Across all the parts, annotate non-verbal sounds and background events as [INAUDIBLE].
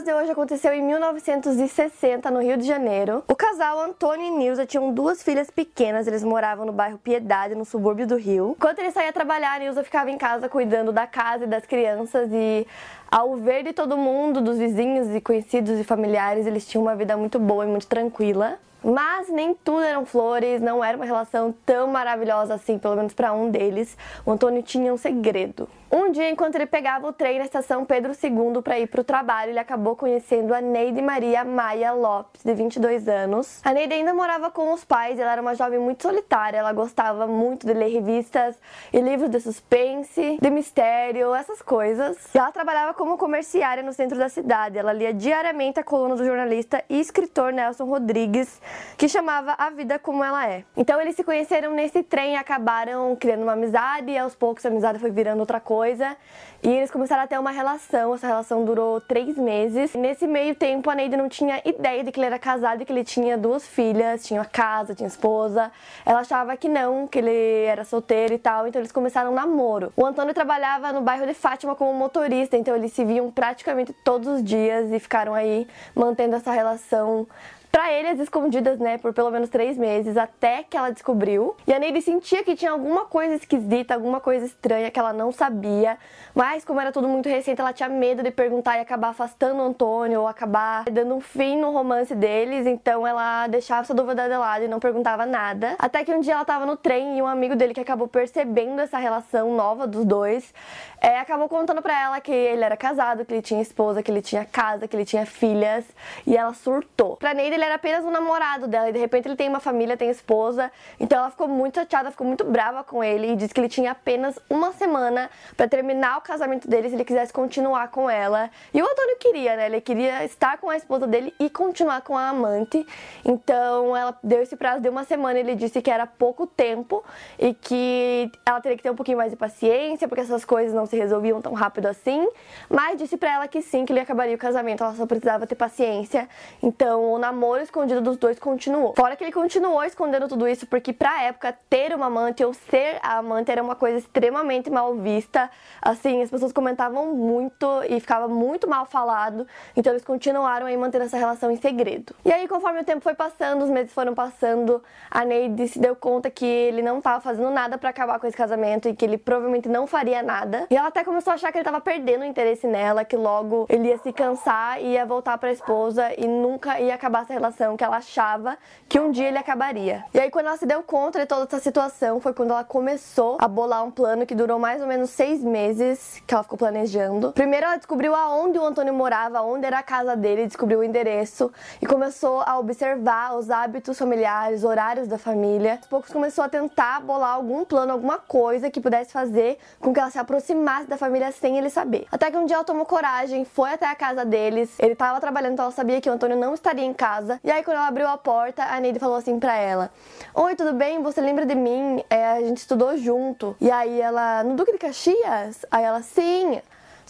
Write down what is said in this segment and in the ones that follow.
Caso de hoje aconteceu em 1960, no Rio de Janeiro. O casal Antônio e Nilza tinham duas filhas pequenas, eles moravam no bairro Piedade, no subúrbio do Rio. Enquanto ele saía trabalhar, Nilza ficava em casa cuidando da casa e das crianças e ao ver de todo mundo, dos vizinhos e conhecidos e familiares, eles tinham uma vida muito boa e muito tranquila. Mas nem tudo eram flores, não era uma relação tão maravilhosa assim, pelo menos para um deles. O Antônio tinha um segredo. Um dia, enquanto ele pegava o trem na estação Pedro II para ir para o trabalho, ele acabou conhecendo a Neide Maria Maia Lopes, de 22 anos. A Neide ainda morava com os pais, ela era uma jovem muito solitária, ela gostava muito de ler revistas e livros de suspense, de mistério, essas coisas. E ela trabalhava como comerciária no centro da cidade. Ela lia diariamente a coluna do jornalista e escritor Nelson Rodrigues, que chamava A Vida Como Ela É. Então eles se conheceram nesse trem acabaram criando uma amizade e aos poucos a amizade foi virando outra coisa. E eles começaram a ter uma relação. Essa relação durou três meses. Nesse meio tempo, a Neide não tinha ideia de que ele era casado e que ele tinha duas filhas, tinha casa, tinha esposa. Ela achava que não, que ele era solteiro e tal. Então eles começaram um namoro. O Antônio trabalhava no bairro de Fátima como motorista, então eles se viam praticamente todos os dias e ficaram aí mantendo essa relação para ele as escondidas, né, por pelo menos três meses, até que ela descobriu. E a Neide sentia que tinha alguma coisa esquisita, alguma coisa estranha que ela não sabia, mas como era tudo muito recente, ela tinha medo de perguntar e acabar afastando o Antônio ou acabar dando um fim no romance deles, então ela deixava essa dúvida de lado e não perguntava nada. Até que um dia ela tava no trem e um amigo dele que acabou percebendo essa relação nova dos dois, é, acabou contando para ela que ele era casado, que ele tinha esposa, que ele tinha casa, que ele tinha filhas, e ela surtou. Pra Neide ele era apenas um namorado dela e de repente ele tem uma família, tem esposa. Então ela ficou muito chateada, ficou muito brava com ele e disse que ele tinha apenas uma semana para terminar o casamento dele se ele quisesse continuar com ela. E o Antônio queria, né? Ele queria estar com a esposa dele e continuar com a amante. Então ela deu esse prazo de uma semana. Ele disse que era pouco tempo e que ela teria que ter um pouquinho mais de paciência porque essas coisas não se resolviam tão rápido assim. Mas disse para ela que sim, que ele acabaria o casamento. Ela só precisava ter paciência. Então o namoro namoro escondido dos dois continuou. Fora que ele continuou escondendo tudo isso porque pra época ter uma amante ou ser a amante era uma coisa extremamente mal vista. Assim, as pessoas comentavam muito e ficava muito mal falado. Então eles continuaram aí mantendo essa relação em segredo. E aí, conforme o tempo foi passando, os meses foram passando, a Neide se deu conta que ele não estava fazendo nada para acabar com esse casamento e que ele provavelmente não faria nada. E ela até começou a achar que ele estava perdendo o interesse nela, que logo ele ia se cansar e ia voltar para a esposa e nunca ia acabar essa relação que ela achava que um dia ele acabaria. E aí, quando ela se deu conta de toda essa situação, foi quando ela começou a bolar um plano que durou mais ou menos seis meses que ela ficou planejando. Primeiro, ela descobriu aonde o Antônio morava, onde era a casa dele, descobriu o endereço e começou a observar os hábitos familiares, horários da família. Aos poucos, começou a tentar bolar algum plano, alguma coisa que pudesse fazer com que ela se aproximasse da família sem ele saber. Até que um dia ela tomou coragem, foi até a casa deles. Ele estava trabalhando, então ela sabia que o Antônio não estaria em casa casa. E aí, quando ela abriu a porta, a Neide falou assim pra ela: Oi, tudo bem? Você lembra de mim? É, a gente estudou junto. E aí ela, no Duque de Caxias? Aí ela, sim.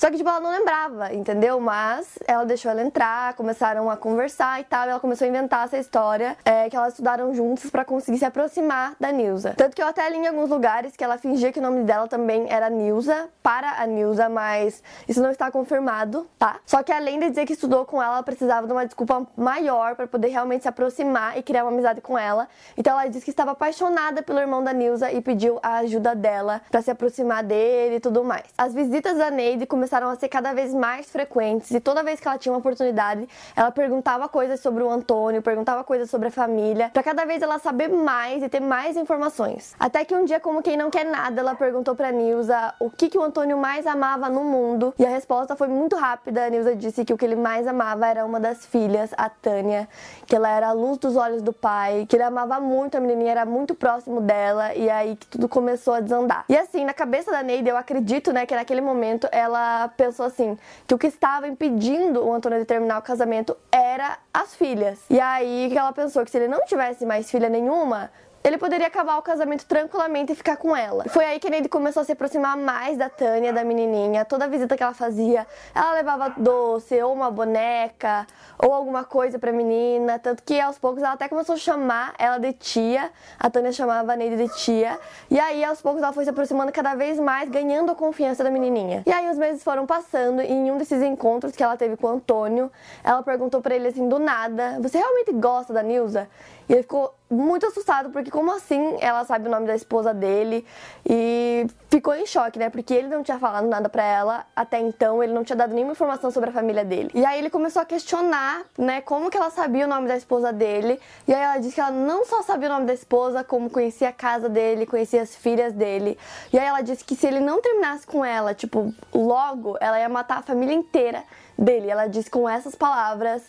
Só que, tipo, ela não lembrava, entendeu? Mas ela deixou ela entrar, começaram a conversar e tal. E ela começou a inventar essa história é, que elas estudaram juntas para conseguir se aproximar da Nilza. Tanto que eu até li em alguns lugares que ela fingia que o nome dela também era Nilza para a Nilza, mas isso não está confirmado, tá? Só que além de dizer que estudou com ela, ela precisava de uma desculpa maior para poder realmente se aproximar e criar uma amizade com ela. Então ela disse que estava apaixonada pelo irmão da Nilza e pediu a ajuda dela para se aproximar dele e tudo mais. As visitas da Neide começaram começaram a ser cada vez mais frequentes e toda vez que ela tinha uma oportunidade, ela perguntava coisas sobre o Antônio, perguntava coisas sobre a família, para cada vez ela saber mais e ter mais informações. Até que um dia, como quem não quer nada, ela perguntou para Nilza o que, que o Antônio mais amava no mundo e a resposta foi muito rápida. A Nilza disse que o que ele mais amava era uma das filhas, a Tânia, que ela era a luz dos olhos do pai, que ele amava muito a menininha, era muito próximo dela e aí que tudo começou a desandar. E assim, na cabeça da Neide, eu acredito, né, que naquele momento ela ela pensou assim, que o que estava impedindo o Antônio de terminar o casamento era as filhas. E aí que ela pensou que se ele não tivesse mais filha nenhuma, ele poderia acabar o casamento tranquilamente e ficar com ela. Foi aí que ele começou a se aproximar mais da Tânia, da menininha. Toda visita que ela fazia, ela levava doce, ou uma boneca, ou alguma coisa pra menina. Tanto que aos poucos ela até começou a chamar ela de tia. A Tânia chamava a Neide de tia. E aí aos poucos ela foi se aproximando cada vez mais, ganhando a confiança da menininha. E aí os meses foram passando e em um desses encontros que ela teve com o Antônio, ela perguntou para ele assim do nada: Você realmente gosta da Nilza? E ele ficou muito assustado, porque como assim ela sabe o nome da esposa dele? E ficou em choque, né? Porque ele não tinha falado nada pra ela até então, ele não tinha dado nenhuma informação sobre a família dele. E aí ele começou a questionar, né, como que ela sabia o nome da esposa dele. E aí ela disse que ela não só sabia o nome da esposa, como conhecia a casa dele, conhecia as filhas dele. E aí ela disse que se ele não terminasse com ela, tipo, logo, ela ia matar a família inteira dele. Ela disse com essas palavras.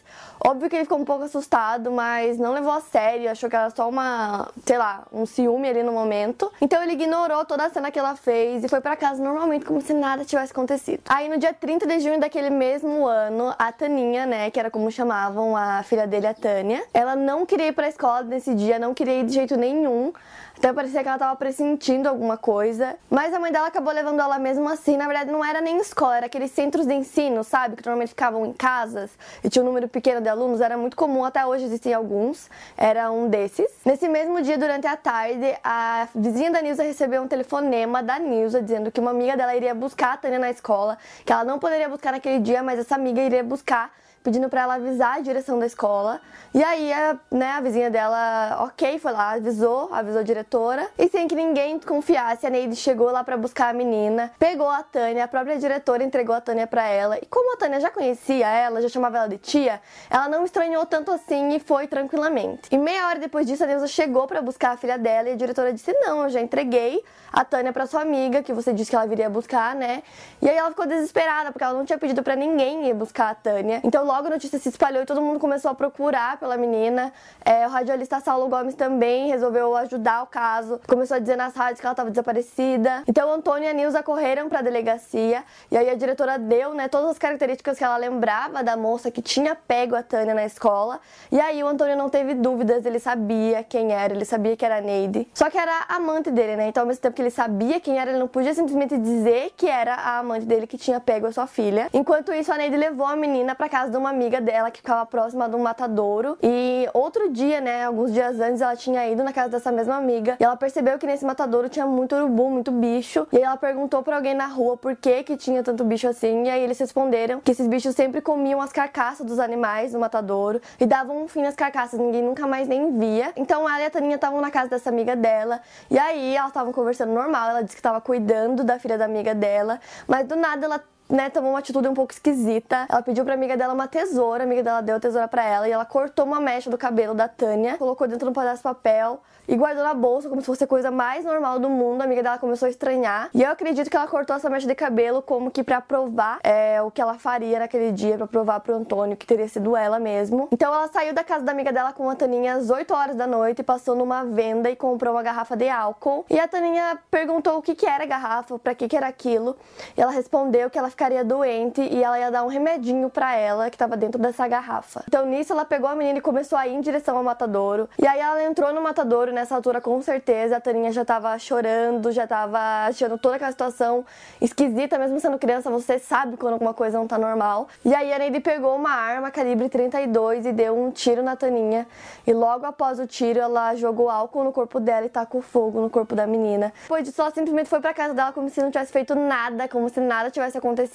Óbvio que ele ficou um pouco assustado, mas não levou a sério, achou que era só uma, sei lá, um ciúme ali no momento. Então ele ignorou toda a cena que ela fez e foi para casa normalmente como se nada tivesse acontecido. Aí no dia 30 de junho daquele mesmo ano, a Taninha, né, que era como chamavam a filha dele, a Tânia, ela não queria ir pra escola nesse dia, não queria ir de jeito nenhum. Então parecia que ela tava pressentindo alguma coisa. Mas a mãe dela acabou levando ela mesmo assim. Na verdade, não era nem escola, era aqueles centros de ensino, sabe? Que normalmente ficavam em casas e tinha um número pequeno de alunos. Era muito comum, até hoje existem alguns. Era um desses. Nesse mesmo dia, durante a tarde, a vizinha da Nilza recebeu um telefonema da Nilza dizendo que uma amiga dela iria buscar a Tânia na escola, que ela não poderia buscar naquele dia, mas essa amiga iria buscar pedindo para ela avisar a direção da escola. E aí, a, né, a vizinha dela, ok, foi lá, avisou, avisou a diretora. E sem que ninguém confiasse, a Neide chegou lá para buscar a menina, pegou a Tânia, a própria diretora entregou a Tânia para ela. E como a Tânia já conhecia ela, já chamava ela de tia, ela não estranhou tanto assim e foi tranquilamente. E meia hora depois disso, a Neuza chegou para buscar a filha dela e a diretora disse: Não, eu já entreguei a Tânia para sua amiga, que você disse que ela viria buscar, né? E aí ela ficou desesperada, porque ela não tinha pedido para ninguém ir buscar a Tânia. Então logo a notícia se espalhou e todo mundo começou a procurar pela menina. É, o radialista Saulo Gomes também resolveu ajudar o caso. Começou a dizer nas rádios que ela estava desaparecida. Então Antônio e a Nilza correram para a delegacia e aí a diretora deu, né, todas as características que ela lembrava da moça que tinha pego a Tânia na escola. E aí o Antônio não teve dúvidas, ele sabia quem era, ele sabia que era a Neide. Só que era a amante dele, né? Então ao mesmo tempo que ele sabia quem era, ele não podia simplesmente dizer que era a amante dele que tinha pego a sua filha. Enquanto isso, a Neide levou a menina para casa de uma amiga dela que ficava próxima de um matadouro. E outro dia, né, alguns dias antes, ela tinha ido na casa dessa mesma amiga e ela percebeu que nesse matadouro tinha muito urubu, muito bicho. E aí ela perguntou para alguém na rua por que que tinha tanto bicho assim. E aí eles responderam que esses bichos sempre comiam as carcaças dos animais no matadouro e davam um fim nas carcaças, ninguém nunca mais nem via. Então ela e a Taninha estavam na casa dessa amiga dela. E aí elas estavam conversando normal, ela disse que estava cuidando da filha da amiga dela, mas do nada ela né, tomou uma atitude um pouco esquisita. Ela pediu pra amiga dela uma tesoura, a amiga dela deu a tesoura pra ela e ela cortou uma mecha do cabelo da Tânia, colocou dentro de um pedaço de papel e guardou na bolsa como se fosse a coisa mais normal do mundo. A amiga dela começou a estranhar. E eu acredito que ela cortou essa mecha de cabelo como que pra provar é, o que ela faria naquele dia, pra provar pro Antônio que teria sido ela mesmo. Então ela saiu da casa da amiga dela com a Taninha às 8 horas da noite passou numa venda e comprou uma garrafa de álcool. E a Taninha perguntou o que, que era a garrafa, pra que, que era aquilo. E ela respondeu que ela ficaria doente e ela ia dar um remedinho para ela que estava dentro dessa garrafa. Então nisso ela pegou a menina e começou a ir em direção ao matadouro. E aí ela entrou no matadouro nessa altura com certeza a Taninha já tava chorando, já tava achando toda aquela situação esquisita, mesmo sendo criança, você sabe quando alguma coisa não tá normal. E aí a Neide pegou uma arma calibre 32 e deu um tiro na Taninha. E logo após o tiro ela jogou álcool no corpo dela e tacou fogo no corpo da menina. Depois disso ela simplesmente foi para casa dela como se não tivesse feito nada, como se nada tivesse acontecido.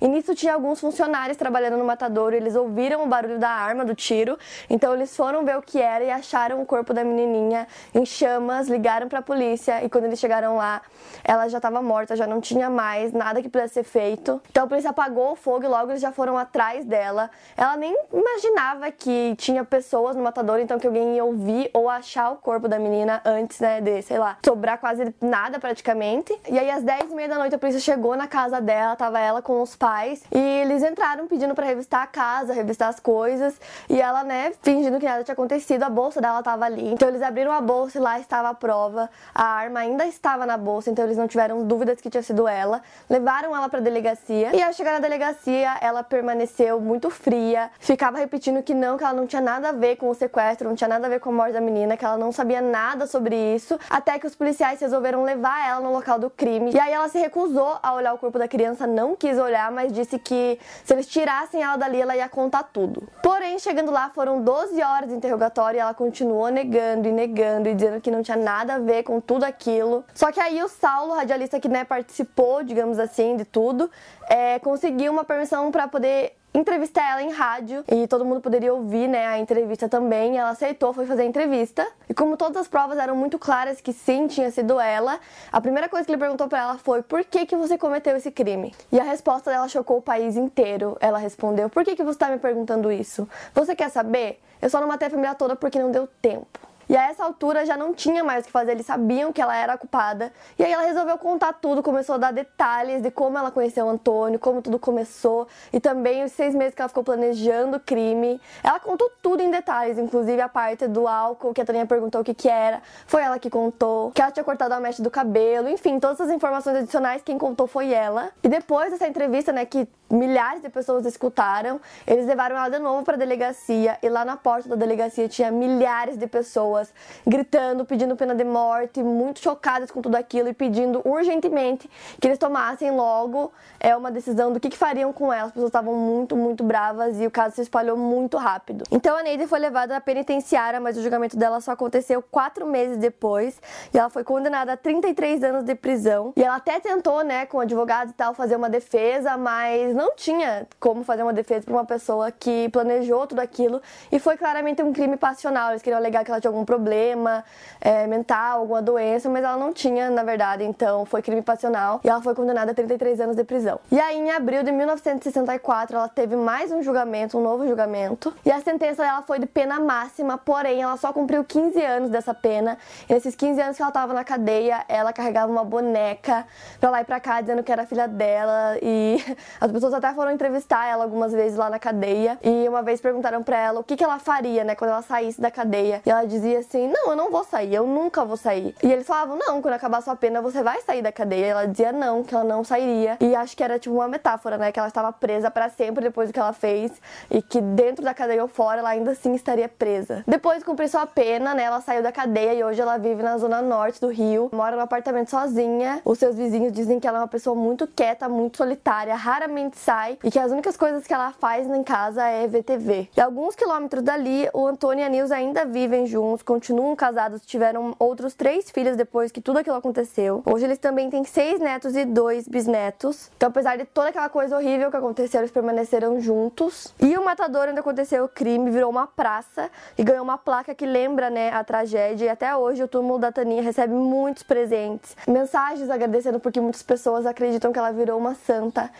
E nisso tinha alguns funcionários trabalhando no matadouro, eles ouviram o barulho da arma, do tiro, então eles foram ver o que era e acharam o corpo da menininha em chamas, ligaram para a polícia e quando eles chegaram lá, ela já estava morta, já não tinha mais nada que pudesse ser feito. Então a polícia apagou o fogo e logo eles já foram atrás dela. Ela nem imaginava que tinha pessoas no matadouro, então que alguém ia ouvir ou achar o corpo da menina antes, né, de, sei lá, sobrar quase nada praticamente. E aí às 10 e meia da noite a polícia chegou na casa dela, tava ela ela com os pais e eles entraram pedindo para revistar a casa, revistar as coisas e ela, né, fingindo que nada tinha acontecido, a bolsa dela tava ali. Então eles abriram a bolsa e lá estava a prova. A arma ainda estava na bolsa, então eles não tiveram dúvidas que tinha sido ela. Levaram ela para delegacia e ao chegar na delegacia, ela permaneceu muito fria, ficava repetindo que não, que ela não tinha nada a ver com o sequestro, não tinha nada a ver com a morte da menina, que ela não sabia nada sobre isso, até que os policiais resolveram levar ela no local do crime. E aí ela se recusou a olhar o corpo da criança, não quis olhar, mas disse que se eles tirassem ela dali, ela ia contar tudo. Porém, chegando lá, foram 12 horas de interrogatório e ela continuou negando e negando e dizendo que não tinha nada a ver com tudo aquilo. Só que aí o Saulo, radialista que né, participou, digamos assim, de tudo, é, conseguiu uma permissão para poder entrevistar ela em rádio e todo mundo poderia ouvir, né, a entrevista também. Ela aceitou, foi fazer a entrevista. E como todas as provas eram muito claras que sim, tinha sido ela, a primeira coisa que ele perguntou para ela foi: "Por que que você cometeu esse crime?". E a resposta dela chocou o país inteiro. Ela respondeu: "Por que que você está me perguntando isso? Você quer saber? Eu só não matei a família toda porque não deu tempo". E a essa altura já não tinha mais o que fazer, eles sabiam que ela era culpada. E aí ela resolveu contar tudo, começou a dar detalhes de como ela conheceu o Antônio, como tudo começou e também os seis meses que ela ficou planejando o crime. Ela contou tudo em detalhes, inclusive a parte do álcool, que a Toninha perguntou o que que era, foi ela que contou, que ela tinha cortado a mecha do cabelo, enfim, todas as informações adicionais quem contou foi ela. E depois dessa entrevista, né, que milhares de pessoas escutaram, eles levaram ela de novo para a delegacia e lá na porta da delegacia tinha milhares de pessoas gritando, pedindo pena de morte, muito chocadas com tudo aquilo e pedindo urgentemente que eles tomassem logo é, uma decisão do que, que fariam com ela. As pessoas estavam muito, muito bravas e o caso se espalhou muito rápido. Então a Neide foi levada à penitenciária, mas o julgamento dela só aconteceu quatro meses depois e ela foi condenada a 33 anos de prisão. E ela até tentou, né, com advogados e tal, fazer uma defesa, mas não tinha como fazer uma defesa para uma pessoa que planejou tudo aquilo e foi claramente um crime passional. Eles queriam alegar que ela tinha algum problema é, mental, alguma doença, mas ela não tinha, na verdade, então foi crime passional e ela foi condenada a 33 anos de prisão. E aí, em abril de 1964, ela teve mais um julgamento, um novo julgamento, e a sentença dela foi de pena máxima, porém, ela só cumpriu 15 anos dessa pena. E nesses 15 anos que ela tava na cadeia, ela carregava uma boneca pra lá e pra cá, dizendo que era filha dela, e [LAUGHS] as pessoas até foram entrevistar ela algumas vezes lá na cadeia, e uma vez perguntaram pra ela o que, que ela faria, né, quando ela saísse da cadeia, e ela dizia assim: Não, eu não vou sair, eu nunca vou sair. E eles falavam: Não, quando acabar sua pena, você vai sair da cadeia. E ela dizia não, que ela não sairia. E acho que era tipo uma metáfora, né? Que ela estava presa para sempre depois do que ela fez. E que dentro da cadeia ou fora, ela ainda assim estaria presa. Depois de cumprir sua pena, né? Ela saiu da cadeia e hoje ela vive na zona norte do Rio. Mora no apartamento sozinha. Os seus vizinhos dizem que ela é uma pessoa muito quieta, muito solitária, raramente sai. E que as únicas coisas que ela faz em casa é VTV. E alguns quilômetros dali, o Antônio e a Nilza ainda vivem juntos continuam casados, tiveram outros três filhos depois que tudo aquilo aconteceu. Hoje eles também têm seis netos e dois bisnetos. Então, apesar de toda aquela coisa horrível que aconteceu, eles permaneceram juntos. E o matador, onde aconteceu o crime, virou uma praça e ganhou uma placa que lembra, né, a tragédia. E até hoje o túmulo da Taninha recebe muitos presentes, mensagens agradecendo porque muitas pessoas acreditam que ela virou uma santa.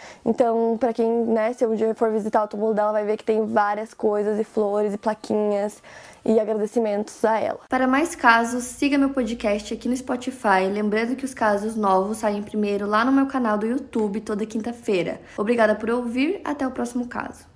Para quem, né, se um dia for visitar o túmulo dela, vai ver que tem várias coisas e flores e plaquinhas e agradecimentos a ela. Para mais casos, siga meu podcast aqui no Spotify, lembrando que os casos novos saem primeiro lá no meu canal do YouTube toda quinta-feira. Obrigada por ouvir, até o próximo caso.